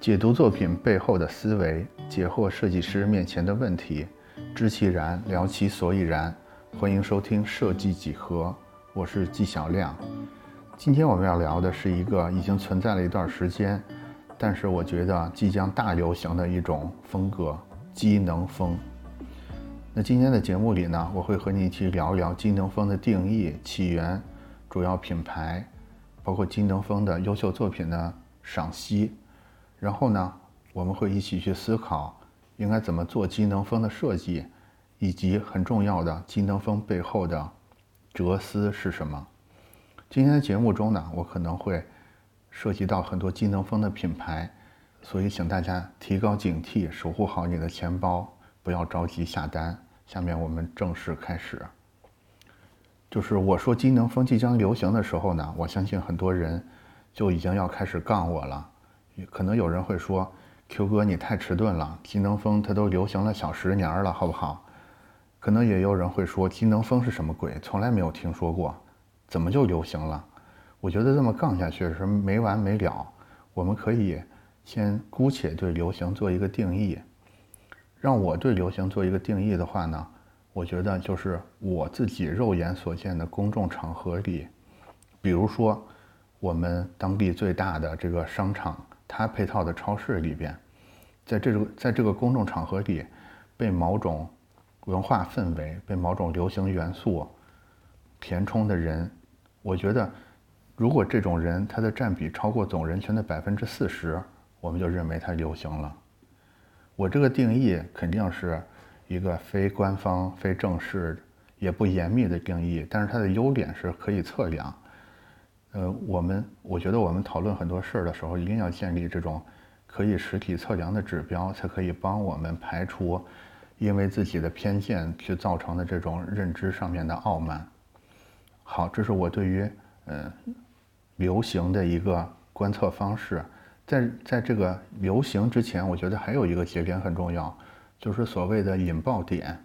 解读作品背后的思维，解惑设计师面前的问题，知其然，聊其所以然。欢迎收听设计几何，我是纪晓亮。今天我们要聊的是一个已经存在了一段时间，但是我觉得即将大流行的一种风格——机能风。那今天的节目里呢，我会和你一起聊一聊机能风的定义、起源、主要品牌，包括机能风的优秀作品的赏析。然后呢，我们会一起去思考应该怎么做机能风的设计，以及很重要的机能风背后的哲思是什么。今天的节目中呢，我可能会涉及到很多机能风的品牌，所以请大家提高警惕，守护好你的钱包。不要着急下单。下面我们正式开始。就是我说机能风即将流行的时候呢，我相信很多人就已经要开始杠我了。可能有人会说：“Q 哥，你太迟钝了，机能风它都流行了小十年了，好不好？”可能也有人会说：“机能风是什么鬼？从来没有听说过，怎么就流行了？”我觉得这么杠下去是没完没了。我们可以先姑且对流行做一个定义。让我对流行做一个定义的话呢，我觉得就是我自己肉眼所见的公众场合里，比如说我们当地最大的这个商场，它配套的超市里边，在这个在这个公众场合里，被某种文化氛围、被某种流行元素填充的人，我觉得如果这种人他的占比超过总人群的百分之四十，我们就认为它流行了。我这个定义肯定是一个非官方、非正式、也不严密的定义，但是它的优点是可以测量。呃，我们我觉得我们讨论很多事儿的时候，一定要建立这种可以实体测量的指标，才可以帮我们排除因为自己的偏见去造成的这种认知上面的傲慢。好，这是我对于呃流行的一个观测方式。在在这个流行之前，我觉得还有一个节点很重要，就是所谓的引爆点。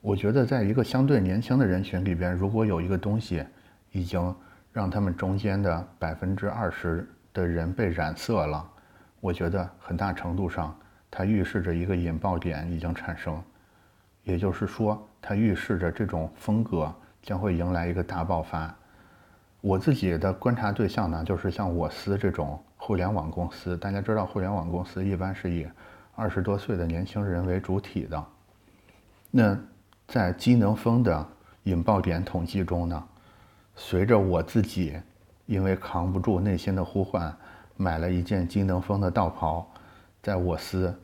我觉得在一个相对年轻的人群里边，如果有一个东西已经让他们中间的百分之二十的人被染色了，我觉得很大程度上它预示着一个引爆点已经产生，也就是说，它预示着这种风格将会迎来一个大爆发。我自己的观察对象呢，就是像我司这种。互联网公司，大家知道，互联网公司一般是以二十多岁的年轻人为主体的。那在机能风的引爆点统计中呢，随着我自己因为扛不住内心的呼唤，买了一件机能风的道袍，在我司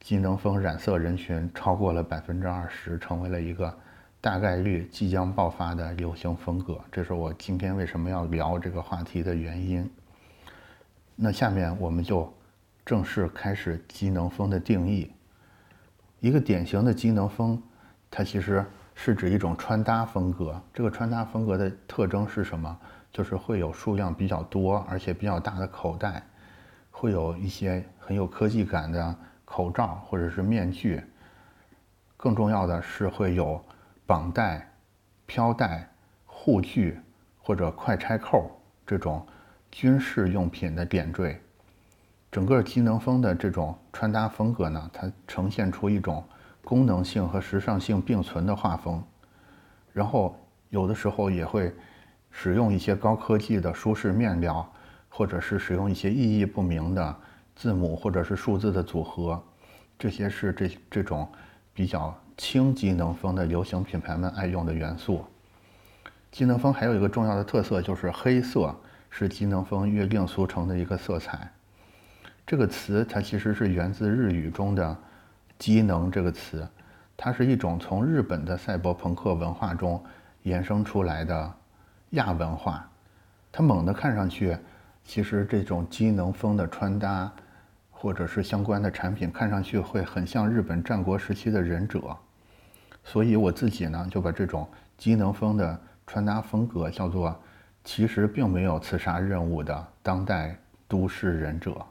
机能风染色人群超过了百分之二十，成为了一个大概率即将爆发的流行风格。这是我今天为什么要聊这个话题的原因。那下面我们就正式开始机能风的定义。一个典型的机能风，它其实是指一种穿搭风格。这个穿搭风格的特征是什么？就是会有数量比较多而且比较大的口袋，会有一些很有科技感的口罩或者是面具。更重要的是会有绑带、飘带、护具或者快拆扣这种。军事用品的点缀，整个机能风的这种穿搭风格呢，它呈现出一种功能性和时尚性并存的画风，然后有的时候也会使用一些高科技的舒适面料，或者是使用一些意义不明的字母或者是数字的组合，这些是这这种比较轻机能风的流行品牌们爱用的元素。机能风还有一个重要的特色就是黑色。是机能风约定俗成的一个色彩。这个词它其实是源自日语中的“机能”这个词，它是一种从日本的赛博朋克文化中衍生出来的亚文化。它猛地看上去，其实这种机能风的穿搭或者是相关的产品，看上去会很像日本战国时期的忍者。所以我自己呢，就把这种机能风的穿搭风格叫做。其实并没有刺杀任务的当代都市忍者，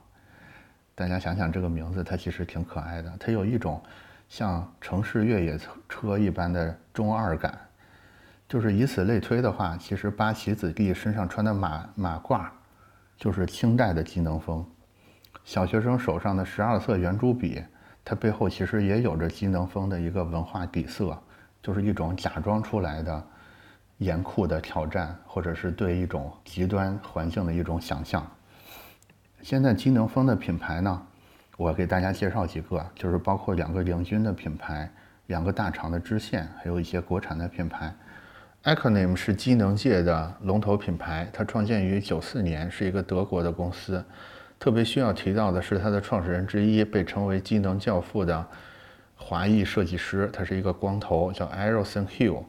大家想想这个名字，它其实挺可爱的。它有一种像城市越野车一般的中二感，就是以此类推的话，其实八旗子弟身上穿的马马褂就是清代的机能风。小学生手上的十二色圆珠笔，它背后其实也有着机能风的一个文化底色，就是一种假装出来的严酷的挑战，或者是对一种极端环境的一种想象。现在机能风的品牌呢，我给大家介绍几个，就是包括两个领军的品牌，两个大厂的支线，还有一些国产的品牌。Acronym 是机能界的龙头品牌，它创建于九四年，是一个德国的公司。特别需要提到的是，它的创始人之一被称为机能教父的华裔设计师，他是一个光头，叫 a r o s o n Hill。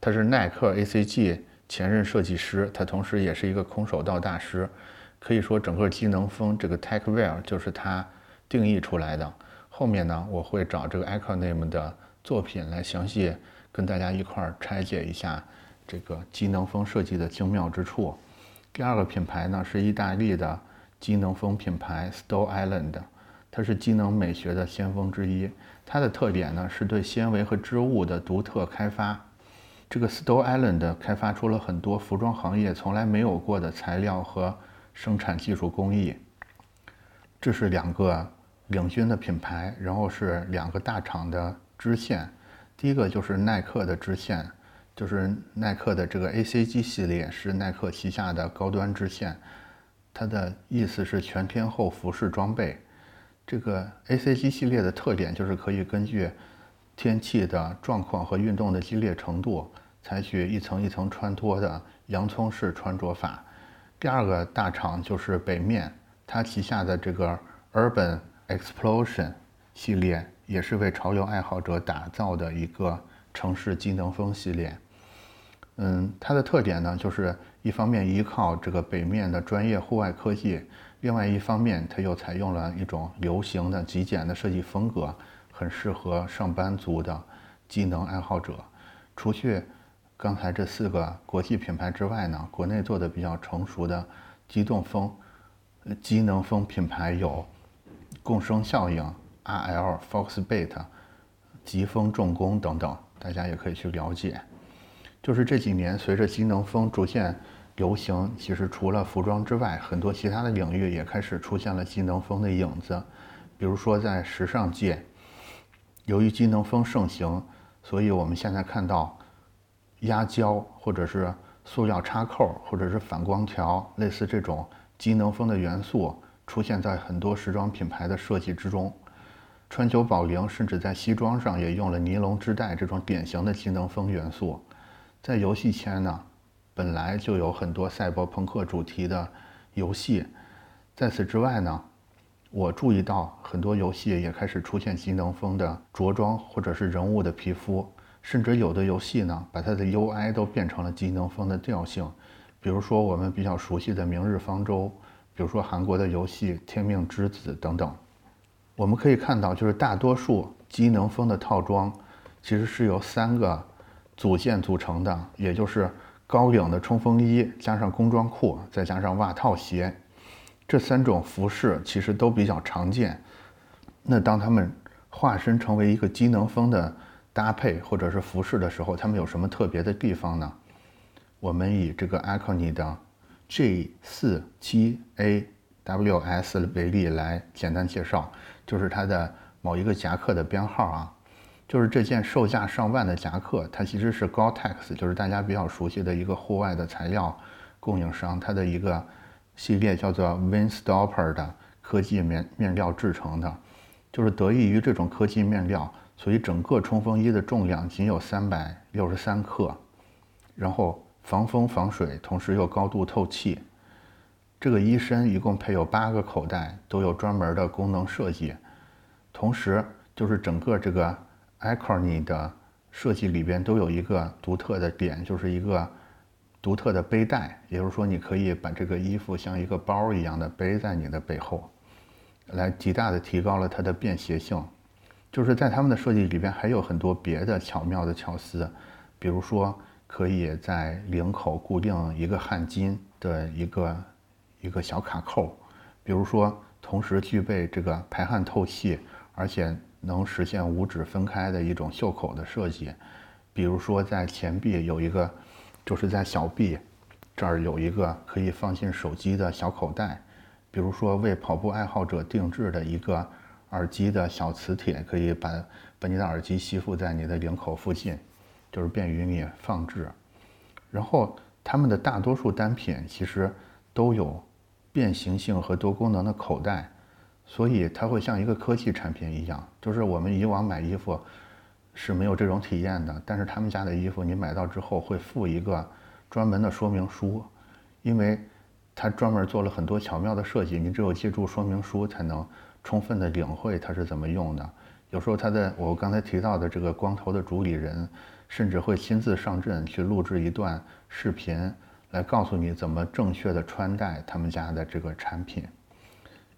他是耐克 ACG 前任设计师，他同时也是一个空手道大师。可以说，整个机能风这个 Techwear 就是它定义出来的。后面呢，我会找这个 Acronym 的作品来详细跟大家一块儿拆解一下这个机能风设计的精妙之处。第二个品牌呢，是意大利的。机能风品牌 stoe Island，它是机能美学的先锋之一。它的特点呢是对纤维和织物的独特开发。这个 stoe Island 开发出了很多服装行业从来没有过的材料和生产技术工艺。这是两个领军的品牌，然后是两个大厂的支线。第一个就是耐克的支线，就是耐克的这个 ACG 系列是耐克旗下的高端支线。它的意思是全天候服饰装备。这个 ACG 系列的特点就是可以根据天气的状况和运动的激烈程度，采取一层一层穿脱的洋葱式穿着法。第二个大厂就是北面，它旗下的这个 Urban Explosion 系列也是为潮流爱好者打造的一个城市机能风系列。嗯，它的特点呢，就是一方面依靠这个北面的专业户外科技，另外一方面它又采用了一种流行的极简的设计风格，很适合上班族的机能爱好者。除去刚才这四个国际品牌之外呢，国内做的比较成熟的机动风、机能风品牌有共生效应、RL、Foxbat、疾风重工等等，大家也可以去了解。就是这几年，随着机能风逐渐流行，其实除了服装之外，很多其他的领域也开始出现了机能风的影子。比如说在时尚界，由于机能风盛行，所以我们现在看到压胶或者是塑料插扣或者是反光条，类似这种机能风的元素出现在很多时装品牌的设计之中。川久保玲甚至在西装上也用了尼龙织带这种典型的机能风元素。在游戏圈呢，本来就有很多赛博朋克主题的游戏。在此之外呢，我注意到很多游戏也开始出现机能风的着装或者是人物的皮肤，甚至有的游戏呢，把它的 UI 都变成了机能风的调性。比如说我们比较熟悉的《明日方舟》，比如说韩国的游戏《天命之子》等等。我们可以看到，就是大多数机能风的套装其实是由三个。组件组成的，也就是高领的冲锋衣，加上工装裤，再加上袜套鞋，这三种服饰其实都比较常见。那当他们化身成为一个机能风的搭配或者是服饰的时候，他们有什么特别的地方呢？我们以这个 Acne 的 G 四七 A W S 为例来简单介绍，就是它的某一个夹克的编号啊。就是这件售价上万的夹克，它其实是 Gore-Tex，就是大家比较熟悉的一个户外的材料供应商，它的一个系列叫做 Windstopper 的科技面面料制成的。就是得益于这种科技面料，所以整个冲锋衣的重量仅有三百六十三克，然后防风防水，同时又高度透气。这个衣身一共配有八个口袋，都有专门的功能设计。同时，就是整个这个。Acne 的设计里边都有一个独特的点，就是一个独特的背带，也就是说，你可以把这个衣服像一个包一样的背在你的背后，来极大的提高了它的便携性。就是在他们的设计里边还有很多别的巧妙的巧思，比如说可以在领口固定一个汗巾的一个一个小卡扣，比如说同时具备这个排汗透气，而且。能实现五指分开的一种袖口的设计，比如说在前臂有一个，就是在小臂这儿有一个可以放进手机的小口袋，比如说为跑步爱好者定制的一个耳机的小磁铁，可以把把你的耳机吸附在你的领口附近，就是便于你放置。然后他们的大多数单品其实都有变形性和多功能的口袋，所以它会像一个科技产品一样，就是我们以往买衣服。是没有这种体验的，但是他们家的衣服你买到之后会附一个专门的说明书，因为它专门做了很多巧妙的设计，你只有借助说明书才能充分的领会它是怎么用的。有时候他的我刚才提到的这个光头的主理人，甚至会亲自上阵去录制一段视频，来告诉你怎么正确的穿戴他们家的这个产品，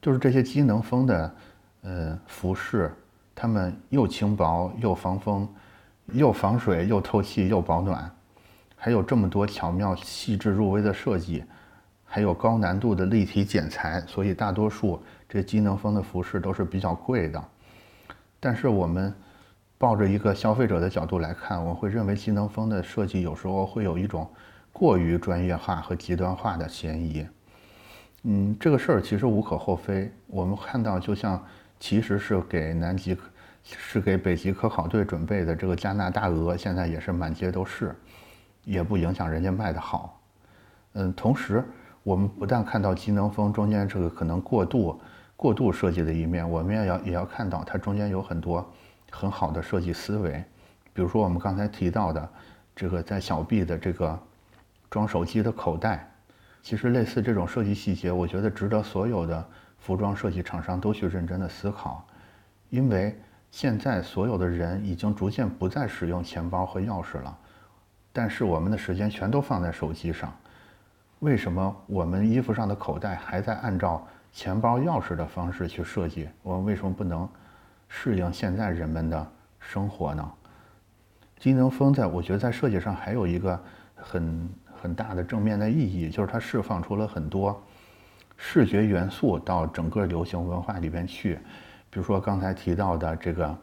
就是这些机能风的呃服饰。它们又轻薄又防风，又防水又透气又保暖，还有这么多巧妙细致入微的设计，还有高难度的立体剪裁，所以大多数这机能风的服饰都是比较贵的。但是我们抱着一个消费者的角度来看，我会认为机能风的设计有时候会有一种过于专业化和极端化的嫌疑。嗯，这个事儿其实无可厚非。我们看到，就像。其实是给南极，是给北极科考队准备的。这个加拿大鹅现在也是满街都是，也不影响人家卖的好。嗯，同时我们不但看到机能风中间这个可能过度、过度设计的一面，我们也要也要看到它中间有很多很好的设计思维。比如说我们刚才提到的这个在小臂的这个装手机的口袋，其实类似这种设计细节，我觉得值得所有的。服装设计厂商都去认真的思考，因为现在所有的人已经逐渐不再使用钱包和钥匙了，但是我们的时间全都放在手机上，为什么我们衣服上的口袋还在按照钱包钥匙的方式去设计？我们为什么不能适应现在人们的生活呢？机能风在我觉得在设计上还有一个很很大的正面的意义，就是它释放出了很多。视觉元素到整个流行文化里边去，比如说刚才提到的这个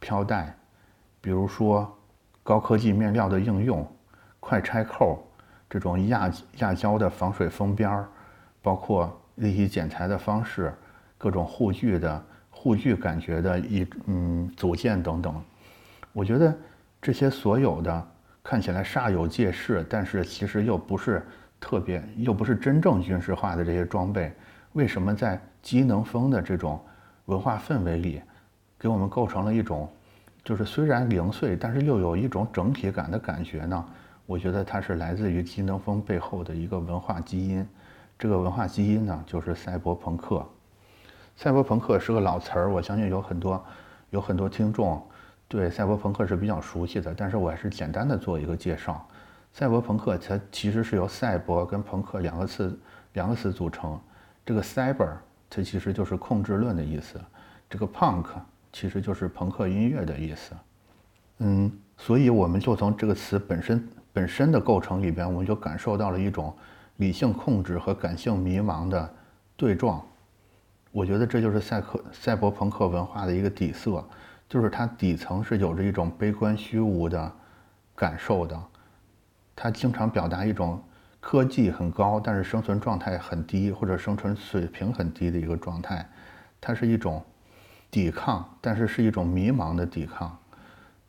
飘带，比如说高科技面料的应用，快拆扣，这种亚亚胶的防水封边儿，包括立体剪裁的方式，各种护具的护具感觉的一嗯组件等等，我觉得这些所有的看起来煞有介事，但是其实又不是。特别又不是真正军事化的这些装备，为什么在机能风的这种文化氛围里，给我们构成了一种，就是虽然零碎，但是又有一种整体感的感觉呢？我觉得它是来自于机能风背后的一个文化基因，这个文化基因呢，就是赛博朋克。赛博朋克是个老词儿，我相信有很多有很多听众对赛博朋克是比较熟悉的，但是我还是简单的做一个介绍。赛博朋克它其实是由赛博跟朋克两个词两个词组成。这个 cyber 它其实就是控制论的意思，这个 punk 其实就是朋克音乐的意思。嗯，所以我们就从这个词本身本身的构成里边，我们就感受到了一种理性控制和感性迷茫的对撞。我觉得这就是赛克赛博朋克文化的一个底色，就是它底层是有着一种悲观虚无的感受的。它经常表达一种科技很高，但是生存状态很低，或者生存水平很低的一个状态。它是一种抵抗，但是是一种迷茫的抵抗。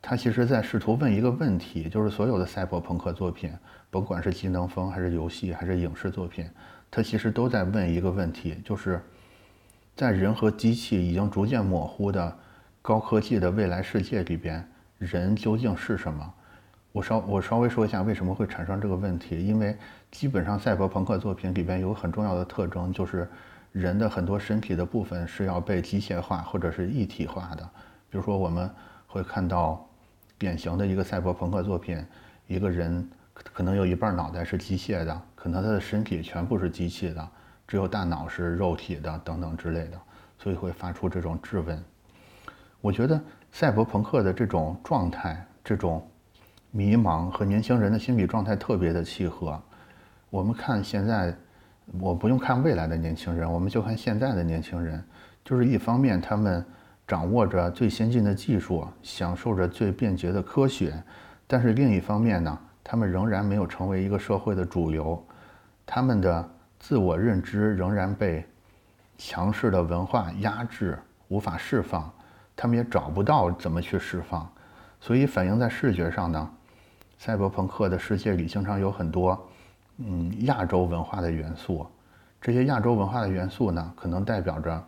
它其实在试图问一个问题，就是所有的赛博朋克作品，甭管是机能风还是游戏还是影视作品，它其实都在问一个问题，就是在人和机器已经逐渐模糊的高科技的未来世界里边，人究竟是什么？我稍我稍微说一下为什么会产生这个问题，因为基本上赛博朋克作品里边有很重要的特征，就是人的很多身体的部分是要被机械化或者是一体化的。比如说我们会看到典型的一个赛博朋克作品，一个人可能有一半脑袋是机械的，可能他的身体全部是机器的，只有大脑是肉体的等等之类的，所以会发出这种质问。我觉得赛博朋克的这种状态，这种。迷茫和年轻人的心理状态特别的契合。我们看现在，我不用看未来的年轻人，我们就看现在的年轻人。就是一方面，他们掌握着最先进的技术，享受着最便捷的科学；但是另一方面呢，他们仍然没有成为一个社会的主流，他们的自我认知仍然被强势的文化压制，无法释放，他们也找不到怎么去释放，所以反映在视觉上呢，赛博朋克的世界里经常有很多，嗯，亚洲文化的元素。这些亚洲文化的元素呢，可能代表着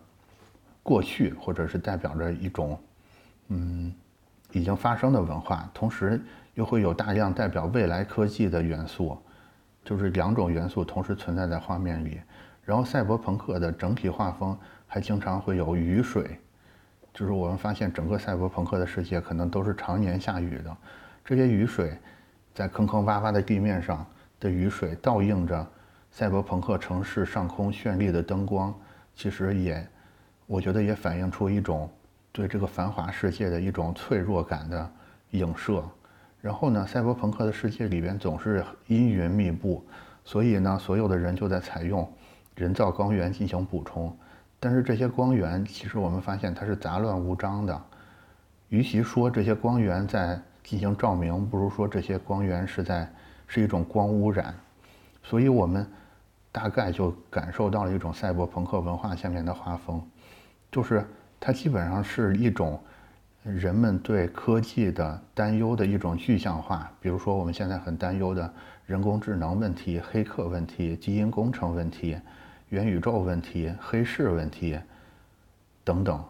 过去，或者是代表着一种，嗯，已经发生的文化，同时又会有大量代表未来科技的元素，就是两种元素同时存在在画面里。然后赛博朋克的整体画风还经常会有雨水，就是我们发现整个赛博朋克的世界可能都是常年下雨的，这些雨水在坑坑洼洼的地面上的雨水倒映着。赛博朋克城市上空绚丽的灯光，其实也，我觉得也反映出一种对这个繁华世界的一种脆弱感的影射。然后呢，赛博朋克的世界里边总是阴云密布，所以呢，所有的人就在采用人造光源进行补充。但是这些光源其实我们发现它是杂乱无章的。与其说这些光源在进行照明，不如说这些光源是在是一种光污染。所以我们。大概就感受到了一种赛博朋克文化下面的画风，就是它基本上是一种人们对科技的担忧的一种具象化。比如说，我们现在很担忧的人工智能问题、黑客问题、基因工程问题、元宇宙问题、黑市问题等等。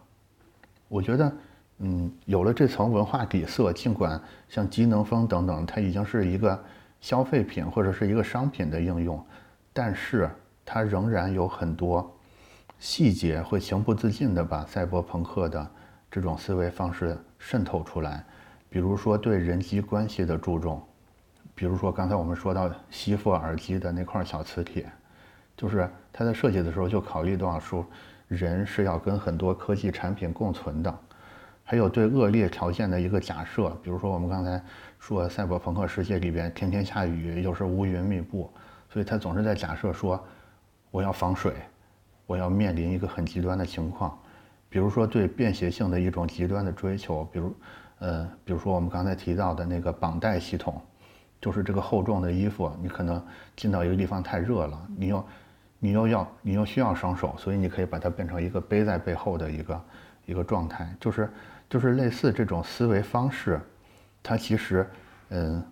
我觉得，嗯，有了这层文化底色，尽管像机能风等等，它已经是一个消费品或者是一个商品的应用。但是它仍然有很多细节会情不自禁地把赛博朋克的这种思维方式渗透出来，比如说对人机关系的注重，比如说刚才我们说到吸附耳机的那块小磁铁，就是它在设计的时候就考虑到说人是要跟很多科技产品共存的，还有对恶劣条件的一个假设，比如说我们刚才说赛博朋克世界里边天天下雨，又是乌云密布。所以他总是在假设说，我要防水，我要面临一个很极端的情况，比如说对便携性的一种极端的追求，比如，呃，比如说我们刚才提到的那个绑带系统，就是这个厚重的衣服，你可能进到一个地方太热了，你又，你又要，你又需要双手，所以你可以把它变成一个背在背后的一个一个状态，就是，就是类似这种思维方式，它其实，嗯。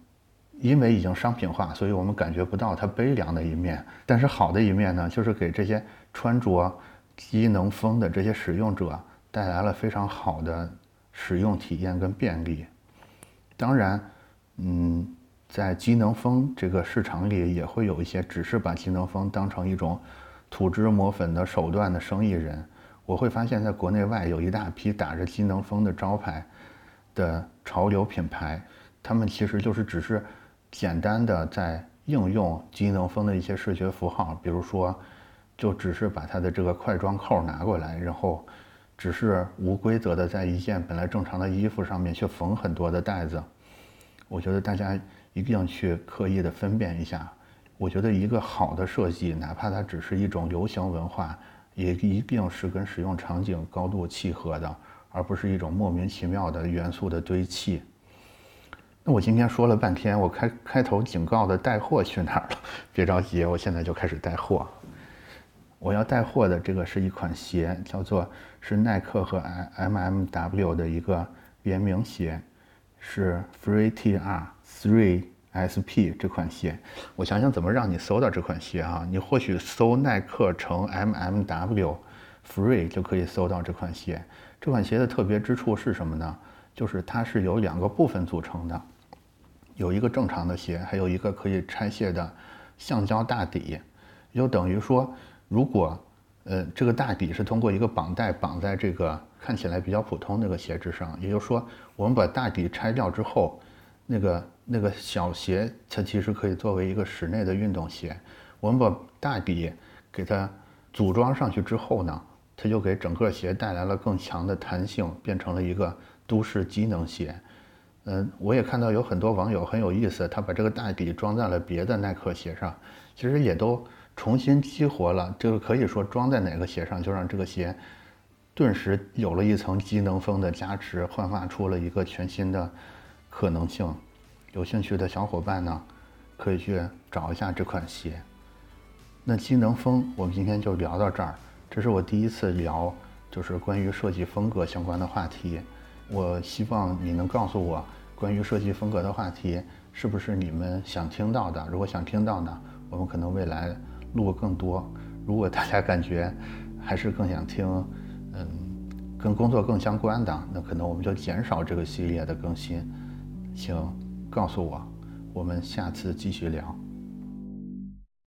因为已经商品化，所以我们感觉不到它悲凉的一面。但是好的一面呢，就是给这些穿着机能风的这些使用者带来了非常好的使用体验跟便利。当然，嗯，在机能风这个市场里，也会有一些只是把机能风当成一种土脂抹粉的手段的生意人。我会发现，在国内外有一大批打着机能风的招牌的潮流品牌，他们其实就是只是。简单的在应用机能风的一些视觉符号，比如说，就只是把它的这个快装扣拿过来，然后只是无规则的在一件本来正常的衣服上面去缝很多的带子。我觉得大家一定去刻意的分辨一下。我觉得一个好的设计，哪怕它只是一种流行文化，也一定是跟使用场景高度契合的，而不是一种莫名其妙的元素的堆砌。那我今天说了半天，我开开头警告的带货去哪儿了？别着急，我现在就开始带货。我要带货的这个是一款鞋，叫做是耐克和 M M W 的一个联名鞋，是 Free T R Three S P 这款鞋。我想想怎么让你搜到这款鞋啊？你或许搜耐克乘 M M W Free 就可以搜到这款鞋。这款鞋的特别之处是什么呢？就是它是由两个部分组成的。有一个正常的鞋，还有一个可以拆卸的橡胶大底，也就等于说，如果呃这个大底是通过一个绑带绑在这个看起来比较普通那个鞋之上，也就是说，我们把大底拆掉之后，那个那个小鞋它其实可以作为一个室内的运动鞋。我们把大底给它组装上去之后呢，它就给整个鞋带来了更强的弹性，变成了一个都市机能鞋。嗯，我也看到有很多网友很有意思，他把这个大底装在了别的耐克鞋上，其实也都重新激活了。这个可以说装在哪个鞋上，就让这个鞋顿时有了一层机能风的加持，焕发出了一个全新的可能性。有兴趣的小伙伴呢，可以去找一下这款鞋。那机能风，我们今天就聊到这儿。这是我第一次聊，就是关于设计风格相关的话题。我希望你能告诉我，关于设计风格的话题是不是你们想听到的？如果想听到呢，我们可能未来录更多。如果大家感觉还是更想听，嗯，跟工作更相关的，那可能我们就减少这个系列的更新。请告诉我，我们下次继续聊。